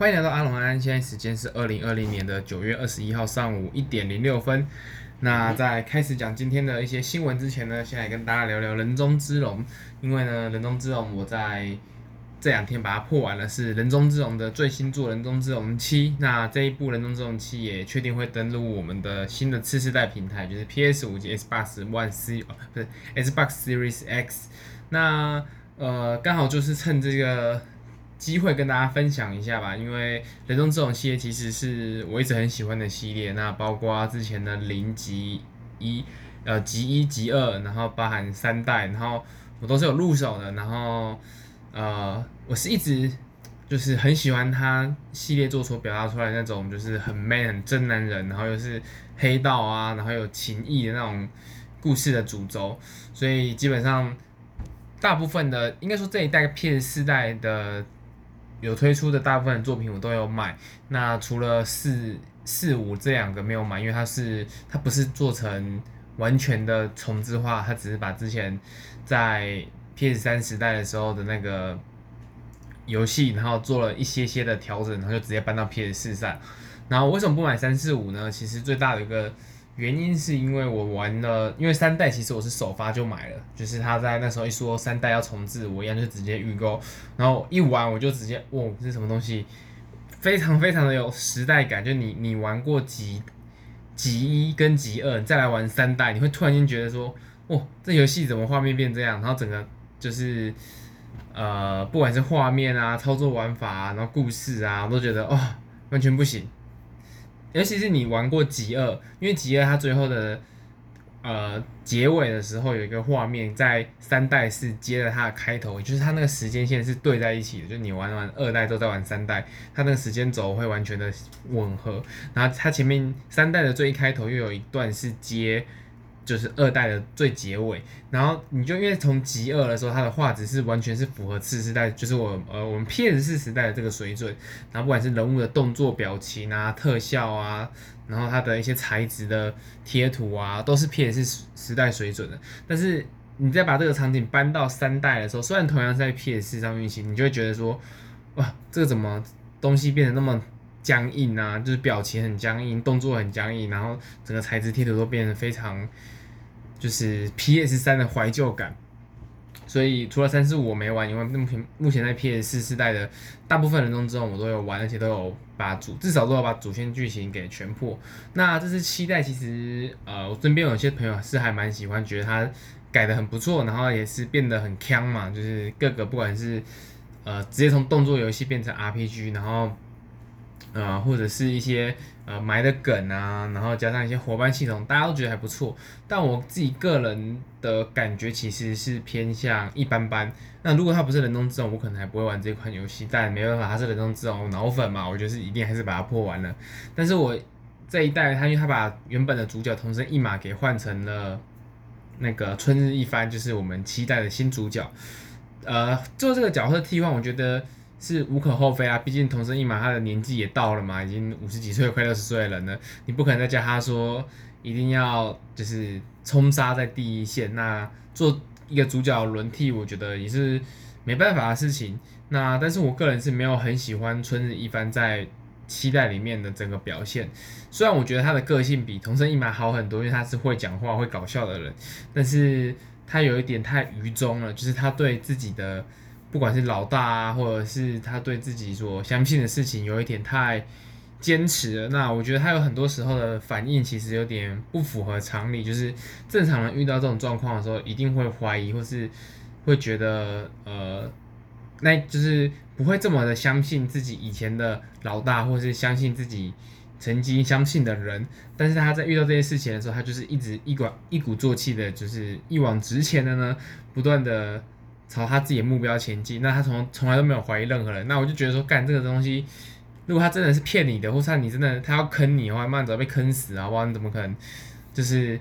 欢迎来到阿龙安，现在时间是二零二零年的九月二十一号上午一点零六分。那在开始讲今天的一些新闻之前呢，先来跟大家聊聊人中之龙。因为呢，人中之龙我在这两天把它破完了，是人中之龙的最新作人中之龙七。那这一部人中之龙七也确定会登录我们的新的次世代平台，就是 PS 五及 Xbox One C，不是 Xbox Series X。那呃，刚好就是趁这个。机会跟大家分享一下吧，因为人中之龙系列其实是我一直很喜欢的系列，那包括之前的零级一，呃，及一及二，然后包含三代，然后我都是有入手的，然后呃，我是一直就是很喜欢他系列做所表达出来那种就是很 man 很真男人，然后又是黑道啊，然后有情义的那种故事的主轴，所以基本上大部分的应该说这一代 PS 四代的。有推出的大部分作品我都有买，那除了四四五这两个没有买，因为它是它不是做成完全的重置化，它只是把之前在 PS 三时代的时候的那个游戏，然后做了一些些的调整，然后就直接搬到 PS 四上。然后为什么不买三四五呢？其实最大的一个。原因是因为我玩了，因为三代其实我是首发就买了，就是他在那时候一说三代要重置，我一样就直接预购，然后一玩我就直接，哇，这是什么东西？非常非常的有时代感，就你你玩过极极一跟极二，再来玩三代，你会突然间觉得说，哇，这游戏怎么画面变这样？然后整个就是呃，不管是画面啊、操作玩法啊，然后故事啊，我都觉得哦，完全不行。尤其是你玩过极恶，因为极恶它最后的呃结尾的时候有一个画面，在三代是接着它的开头，就是它那个时间线是对在一起的，就你玩完二代都在玩三代，它那个时间轴会完全的吻合。然后它前面三代的最一开头又有一段是接。就是二代的最结尾，然后你就因为从极二的时候，它的画质是完全是符合次世代，就是我呃我们 PS 四时代的这个水准，然后不管是人物的动作、表情啊、特效啊，然后它的一些材质的贴图啊，都是 PS 四时代水准的。但是你再把这个场景搬到三代的时候，虽然同样是在 PS 四上运行，你就会觉得说，哇，这个怎么东西变得那么僵硬啊？就是表情很僵硬，动作很僵硬，然后整个材质贴图都变得非常。就是 PS 三的怀旧感，所以除了三四五我没玩以外，目前目前在 PS 四世代的大部分人中之中我都有玩，而且都有把主至少都有把主线剧情给全破。那这次七代其实呃，我身边有些朋友是还蛮喜欢，觉得它改的很不错，然后也是变得很锵嘛，就是各个不管是呃直接从动作游戏变成 RPG，然后。呃，或者是一些呃埋的梗啊，然后加上一些伙伴系统，大家都觉得还不错。但我自己个人的感觉其实是偏向一般般。那如果它不是人中之龙，我可能还不会玩这款游戏。但没办法，它是人中之龙脑粉嘛，我觉得是一定还是把它破完了。但是我这一代，它因为它把原本的主角桐生一马给换成了那个春日一番，就是我们期待的新主角。呃，做这个角色替换，我觉得。是无可厚非啊，毕竟同生一马他的年纪也到了嘛，已经五十几岁快六十岁的人了，你不可能再叫他说一定要就是冲杀在第一线，那做一个主角轮替，我觉得也是没办法的事情。那但是我个人是没有很喜欢春日一番在七代里面的整个表现，虽然我觉得他的个性比同生一马好很多，因为他是会讲话会搞笑的人，但是他有一点太愚忠了，就是他对自己的。不管是老大啊，或者是他对自己所相信的事情有一点太坚持了，那我觉得他有很多时候的反应其实有点不符合常理。就是正常人遇到这种状况的时候，一定会怀疑，或是会觉得呃，那就是不会这么的相信自己以前的老大，或是相信自己曾经相信的人。但是他在遇到这些事情的时候，他就是一直一管一鼓作气的，就是一往直前的呢，不断的。朝他自己的目标前进，那他从从来都没有怀疑任何人，那我就觉得说，干这个东西，如果他真的是骗你的，或是你真的他要坑你的话，慢早被坑死啊！哇，你怎么可能就是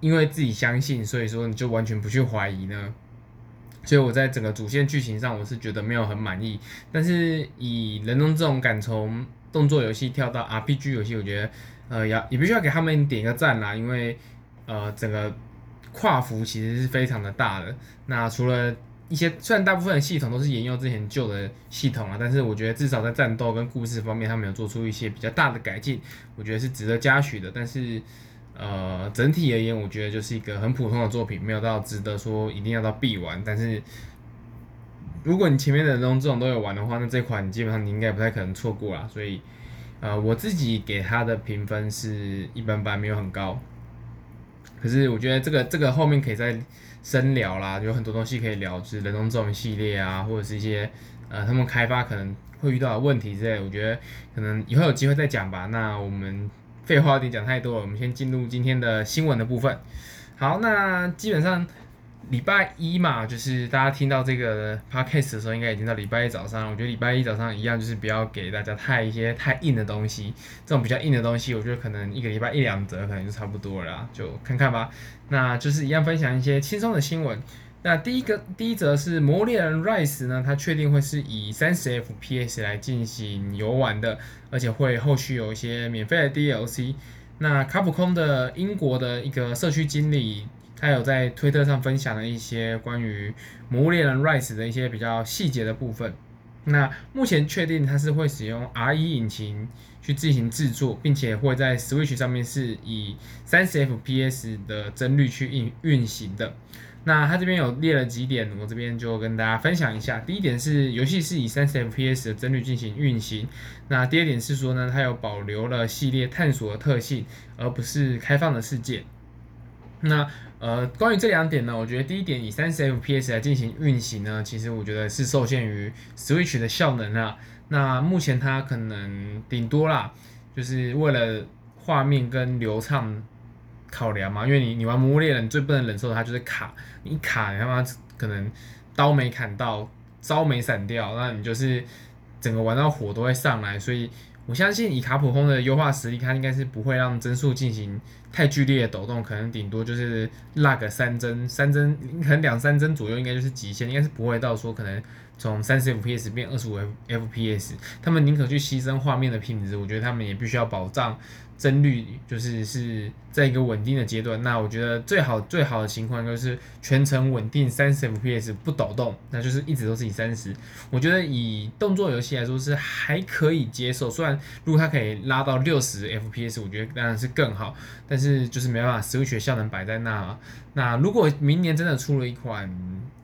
因为自己相信，所以说你就完全不去怀疑呢？所以我在整个主线剧情上，我是觉得没有很满意。但是以人中这种敢从动作游戏跳到 RPG 游戏，我觉得呃要也必须要给他们点一个赞啦，因为呃整个跨幅其实是非常的大的。那除了一些虽然大部分的系统都是沿用之前旧的系统啊，但是我觉得至少在战斗跟故事方面，他们有做出一些比较大的改进，我觉得是值得嘉许的。但是，呃，整体而言，我觉得就是一个很普通的作品，没有到值得说一定要到必玩。但是，如果你前面的人中之龙都有玩的话，那这款基本上你应该不太可能错过啦。所以，呃，我自己给它的评分是一般般，没有很高。可是我觉得这个这个后面可以再深聊啦，有很多东西可以聊，就是人工智能系列啊，或者是一些呃他们开发可能会遇到的问题之类，我觉得可能以后有机会再讲吧。那我们废话有点讲太多了，我们先进入今天的新闻的部分。好，那基本上。礼拜一嘛，就是大家听到这个 podcast 的时候，应该已经到礼拜一早上。我觉得礼拜一早上一样，就是不要给大家太一些太硬的东西。这种比较硬的东西，我觉得可能一个礼拜一两则可能就差不多了，就看看吧。那就是一样分享一些轻松的新闻。那第一个第一则是《魔猎人 Rise》呢，它确定会是以三十 FPS 来进行游玩的，而且会后续有一些免费的 DLC。那卡普空的英国的一个社区经理。他有在推特上分享了一些关于《魔物猎人 Rise》的一些比较细节的部分。那目前确定它是会使用 R1 引擎去进行制作，并且会在 Switch 上面是以三十 FPS 的帧率去运运行的。那他这边有列了几点，我这边就跟大家分享一下。第一点是游戏是以三十 FPS 的帧率进行运行。那第二点是说呢，它有保留了系列探索的特性，而不是开放的世界。那呃，关于这两点呢，我觉得第一点以三十 FPS 来进行运行呢，其实我觉得是受限于 Switch 的效能啊。那目前它可能顶多啦，就是为了画面跟流畅考量嘛。因为你你玩《魔物猎人》最不能忍受的它就是卡，你一卡你他妈可能刀没砍到，招没闪掉，那你就是整个玩到火都会上来，所以。我相信以卡普空的优化实力，它应该是不会让帧数进行太剧烈的抖动，可能顶多就是拉个三帧，三帧可能两三帧左右应该就是极限，应该是不会到说可能从三十 FPS 变二十五 FPS，他们宁可去牺牲画面的品质，我觉得他们也必须要保障。帧率就是是在一个稳定的阶段，那我觉得最好最好的情况就是全程稳定三十 FPS 不抖动，那就是一直都是以三十。我觉得以动作游戏来说是还可以接受，虽然如果它可以拉到六十 FPS，我觉得当然是更好，但是就是没办法，Switch 效能摆在那嘛。那如果明年真的出了一款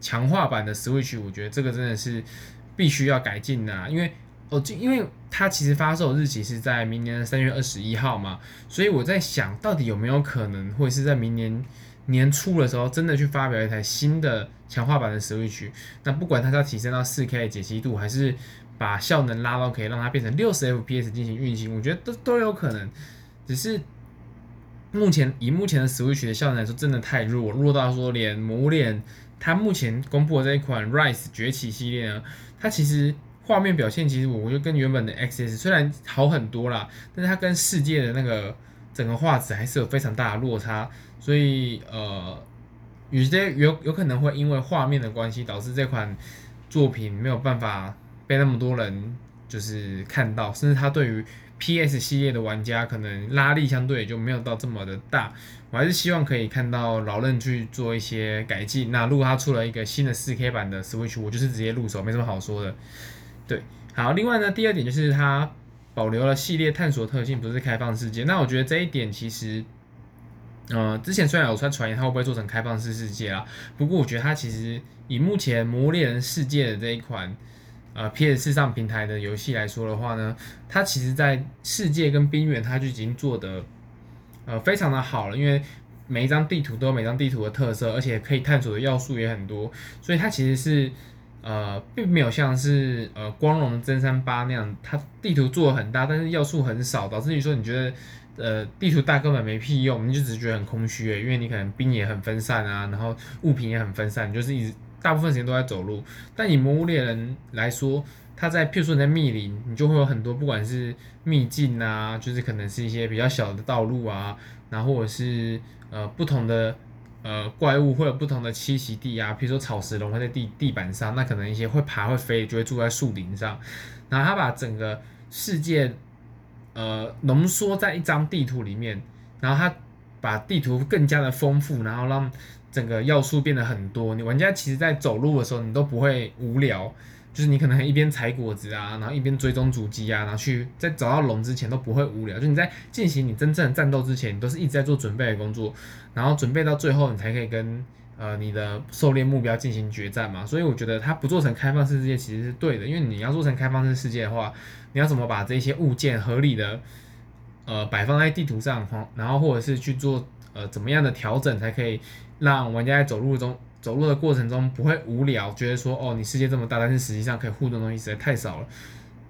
强化版的 Switch，我觉得这个真的是必须要改进的，因为。哦，就因为它其实发售日期是在明年的三月二十一号嘛，所以我在想到底有没有可能会是在明年年初的时候真的去发表一台新的强化版的 Switch。那不管它是要提升到四 K 的解析度，还是把效能拉到可以让它变成六十 FPS 进行运行，我觉得都都有可能。只是目前以目前的 Switch 的效能来说，真的太弱，弱到说连魔物猎人它目前公布的这一款 Rise 崛起系列呢，它其实。画面表现其实我觉得跟原本的 XS 虽然好很多啦，但是它跟世界的那个整个画质还是有非常大的落差，所以呃，有些有有可能会因为画面的关系导致这款作品没有办法被那么多人就是看到，甚至它对于 PS 系列的玩家可能拉力相对也就没有到这么的大。我还是希望可以看到老任去做一些改进。那如果他出了一个新的 4K 版的 Switch，我就是直接入手，没什么好说的。对，好，另外呢，第二点就是它保留了系列探索特性，不是开放世界。那我觉得这一点其实，呃，之前虽然有传传言它会不会做成开放式世界啦，不过我觉得它其实以目前《魔猎人世界》的这一款呃 PS 四上平台的游戏来说的话呢，它其实在世界跟边缘它就已经做得呃非常的好了，因为每一张地图都有每张地图的特色，而且可以探索的要素也很多，所以它其实是。呃，并没有像是呃光荣的真三八那样，它地图做的很大，但是要素很少，导致于说你觉得呃地图大根本没屁用，你就只觉得很空虚，因为你可能兵也很分散啊，然后物品也很分散，就是一直大部分时间都在走路。但以魔物猎人来说，它在譬如说你在密林，你就会有很多不管是秘境啊，就是可能是一些比较小的道路啊，然后或者是呃不同的。呃，怪物会有不同的栖息地啊，比如说草食龙会在地地板上，那可能一些会爬会飞就会住在树林上。然后他把整个世界呃浓缩在一张地图里面，然后他把地图更加的丰富，然后让整个要素变得很多。你玩家其实在走路的时候，你都不会无聊，就是你可能一边采果子啊，然后一边追踪主机啊，然后去在找到龙之前都不会无聊。就你在进行你真正的战斗之前，你都是一直在做准备的工作，然后准备到最后，你才可以跟。呃，你的狩猎目标进行决战嘛，所以我觉得它不做成开放式世界其实是对的，因为你要做成开放式世界的话，你要怎么把这些物件合理的呃摆放在地图上，然后或者是去做呃怎么样的调整，才可以让玩家在走路中走路的过程中不会无聊，觉得说哦你世界这么大，但是实际上可以互动的东西实在太少了，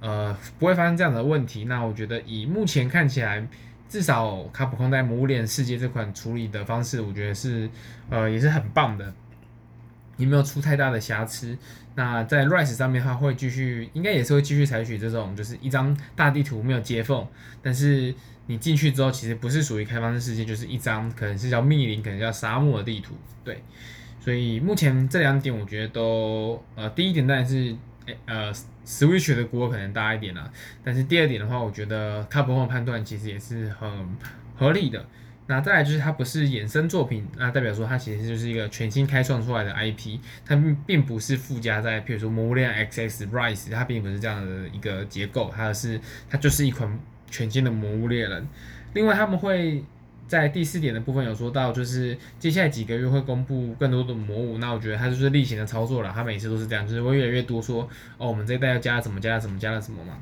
呃不会发生这样的问题。那我觉得以目前看起来。至少卡普空在《魔物猎人世界》这款处理的方式，我觉得是，呃，也是很棒的，也没有出太大的瑕疵。那在 Rise 上面，它会继续，应该也是会继续采取这种，就是一张大地图没有接缝，但是你进去之后，其实不是属于开放式世界，就是一张可能是叫密林，可能叫沙漠的地图。对，所以目前这两点，我觉得都，呃，第一点当然是。呃，Switch 的锅可能大一点啦，但是第二点的话，我觉得卡普空的判断其实也是很合理的。那再来就是它不是衍生作品，那代表说它其实就是一个全新开创出来的 IP，它并不是附加在，譬如说《魔物猎人 XX Rise》，它并不是这样的一个结构，它是它就是一款全新的魔物猎人。另外他们会。在第四点的部分有说到，就是接下来几个月会公布更多的魔物，那我觉得它就是例行的操作了，它每次都是这样，就是会越来越多说，哦，我们这一代要加了什么，加了什么，加了什么嘛。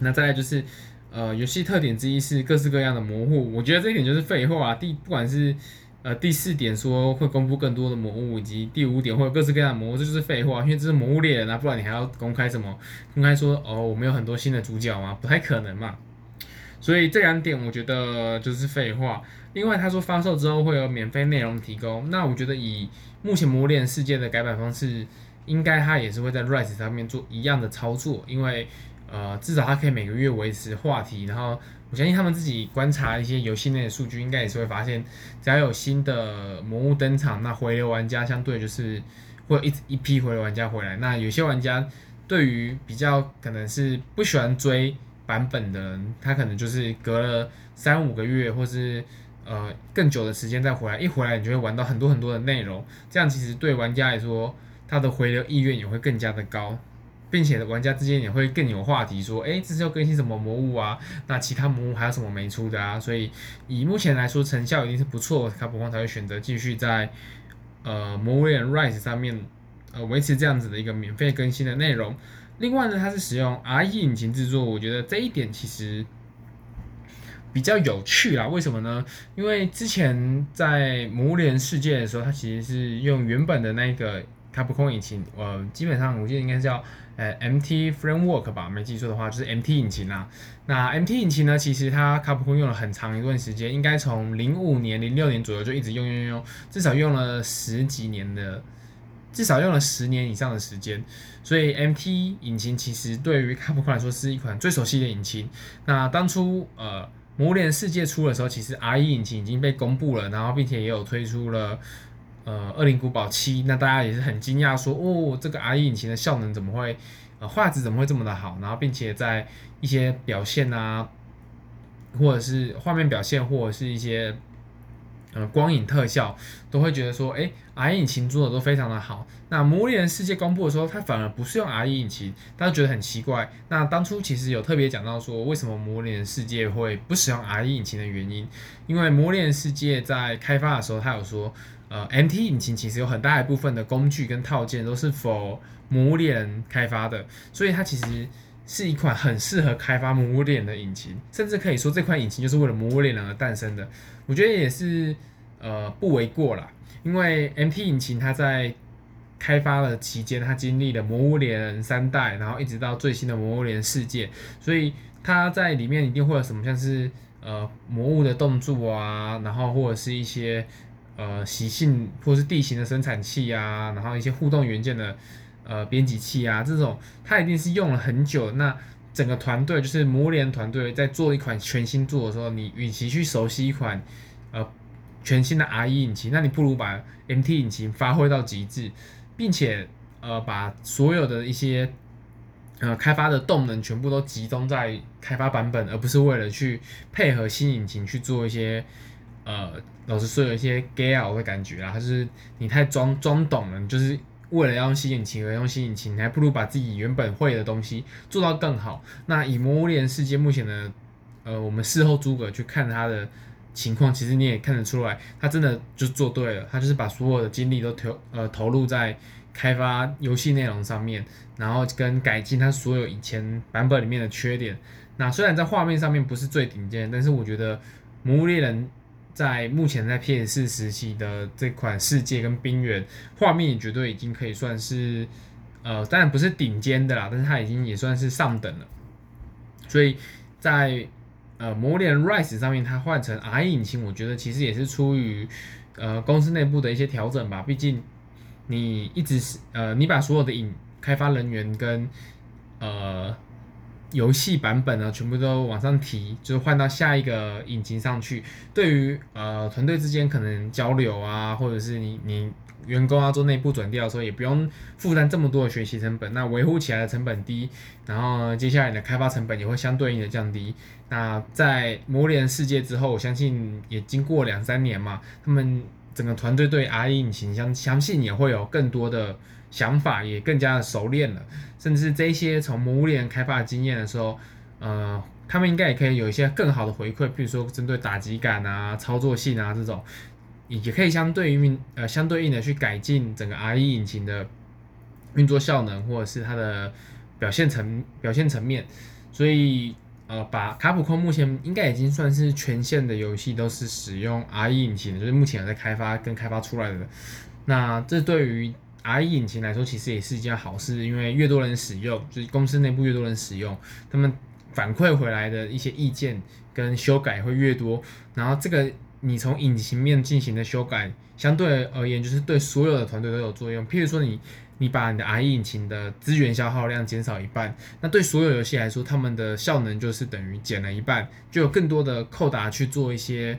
那再来就是，呃，游戏特点之一是各式各样的魔物，我觉得这一点就是废话啊。第不管是呃第四点说会公布更多的魔物，以及第五点会有各式各样的魔物，这就是废话，因为这是魔物猎人啊，不然你还要公开什么？公开说哦，我们有很多新的主角吗？不太可能嘛。所以这两点我觉得就是废话。另外他说发售之后会有免费内容提供，那我觉得以目前《魔物猎人世界》的改版方式，应该他也是会在 Rise 上面做一样的操作，因为呃至少他可以每个月维持话题，然后我相信他们自己观察一些游戏内的数据，应该也是会发现，只要有新的魔物登场，那回流玩家相对就是会一一批回流玩家回来。那有些玩家对于比较可能是不喜欢追。版本的人，他可能就是隔了三五个月，或是呃更久的时间再回来，一回来你就会玩到很多很多的内容，这样其实对玩家来说，他的回流意愿也会更加的高，并且玩家之间也会更有话题，说，诶，这次要更新什么魔物啊？那其他魔物还有什么没出的啊？所以以目前来说，成效一定是不错，卡普空才会选择继续在呃魔物猎人 Rise 上面呃维持这样子的一个免费更新的内容。另外呢，它是使用 RE 引擎制作，我觉得这一点其实比较有趣啦。为什么呢？因为之前在《魔联世界》的时候，它其实是用原本的那个卡普空引擎，呃，基本上我记得应该是叫呃 MT Framework 吧，没记错的话就是 MT 引擎啦。那 MT 引擎呢，其实它卡普空用了很长一段时间，应该从零五年、零六年左右就一直用用用，至少用了十几年的。至少用了十年以上的时间，所以 MT 引擎其实对于卡普空来说是一款最熟悉的引擎。那当初呃《魔物猎人世界》出的时候，其实 RE 引擎已经被公布了，然后并且也有推出了呃《恶灵古堡七》。那大家也是很惊讶说，哦，这个 RE 引擎的效能怎么会呃画质怎么会这么的好？然后并且在一些表现啊，或者是画面表现，或者是一些。呃，光影特效都会觉得说，诶，RE 引擎做的都非常的好。那《魔物猎人世界》公布的时候，它反而不是用 RE 引擎，大家觉得很奇怪。那当初其实有特别讲到说，为什么《魔物猎人世界》会不使用 RE 引擎的原因，因为《魔物猎人世界》在开发的时候，它有说，呃，MT 引擎其实有很大一部分的工具跟套件都是 for 魔猎人开发的，所以它其实。是一款很适合开发魔物猎人的引擎，甚至可以说这款引擎就是为了魔物猎人而诞生的。我觉得也是呃不为过啦，因为 MT 引擎它在开发的期间，它经历了魔物猎人三代，然后一直到最新的魔物猎人世界，所以它在里面一定会有什么像是呃魔物的动作啊，然后或者是一些呃习性或是地形的生产器啊，然后一些互动元件的。呃，编辑器啊，这种它一定是用了很久。那整个团队就是魔物猎人团队在做一款全新作的时候，你与其去熟悉一款呃全新的 RE 引擎，那你不如把 MT 引擎发挥到极致，并且呃把所有的一些呃开发的动能全部都集中在开发版本，而不是为了去配合新引擎去做一些呃，老实说有一些 gay 佬的感觉啦，还是你太装装懂了，你就是为了要用新引擎而用新引擎，还不如把自己原本会的东西做到更好。那以魔物猎人世界目前的，呃，我们事后诸葛去看他的情况，其实你也看得出来，他真的就做对了，他就是把所有的精力都投呃投入在开发游戏内容上面，然后跟改进他所有以前版本里面的缺点。那虽然在画面上面不是最顶尖，但是我觉得魔物猎人。在目前在 PS4 时期的这款世界跟冰原画面绝对已经可以算是，呃，当然不是顶尖的啦，但是它已经也算是上等了。所以在呃《魔物猎人 Rise》上面，它换成 R 引擎，我觉得其实也是出于呃公司内部的一些调整吧。毕竟你一直是呃你把所有的引开发人员跟呃。游戏版本呢，全部都往上提，就是换到下一个引擎上去。对于呃团队之间可能交流啊，或者是你你员工要做内部转调的时候，也不用负担这么多的学习成本。那维护起来的成本低，然后呢，接下来的开发成本也会相对应的降低。那在魔物猎人世界之后，我相信也经过两三年嘛，他们整个团队对 R 引擎相相信也会有更多的。想法也更加的熟练了，甚至这些从魔物猎人开发经验的时候，呃，他们应该也可以有一些更好的回馈，比如说针对打击感啊、操作性啊这种，也可以相对应呃相对应的去改进整个 RE 引擎的运作效能，或者是它的表现层表现层面。所以呃，把卡普空目前应该已经算是全线的游戏都是使用 RE 引擎的，就是目前在开发跟开发出来的。那这对于 RE 引擎来说，其实也是一件好事，因为越多人使用，就是公司内部越多人使用，他们反馈回来的一些意见跟修改会越多。然后这个你从引擎面进行的修改，相对而言就是对所有的团队都有作用。譬如说你你把你的 RE 引擎的资源消耗量减少一半，那对所有游戏来说，他们的效能就是等于减了一半，就有更多的扣打去做一些，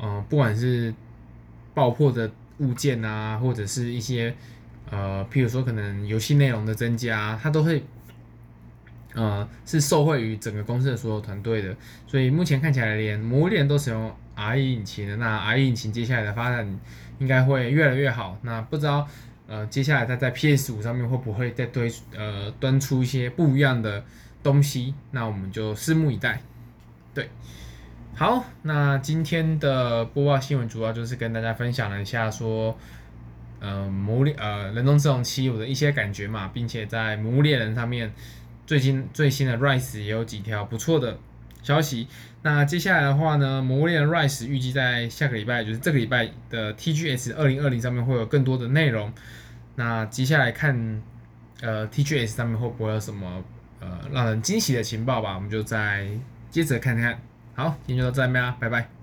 呃，不管是爆破的物件啊，或者是一些。呃，譬如说可能游戏内容的增加，它都会，呃，是受惠于整个公司的所有团队的。所以目前看起来，连魔物猎人都使用 RE 引擎的，那 RE 引擎接下来的发展应该会越来越好。那不知道，呃，接下来它在 PS 五上面会不会再推，呃，端出一些不一样的东西？那我们就拭目以待。对，好，那今天的播报新闻主要就是跟大家分享了一下说。呃，魔猎呃，人中之龙七我的一些感觉嘛，并且在魔物猎人上面，最近最新的 Rise 也有几条不错的消息。那接下来的话呢，魔物猎人 Rise 预计在下个礼拜，就是这个礼拜的 TGS 二零二零上面会有更多的内容。那接下来看，呃，TGS 上面会不会有什么呃让人惊喜的情报吧？我们就再接着看看。好，今天就到这边啦，拜拜。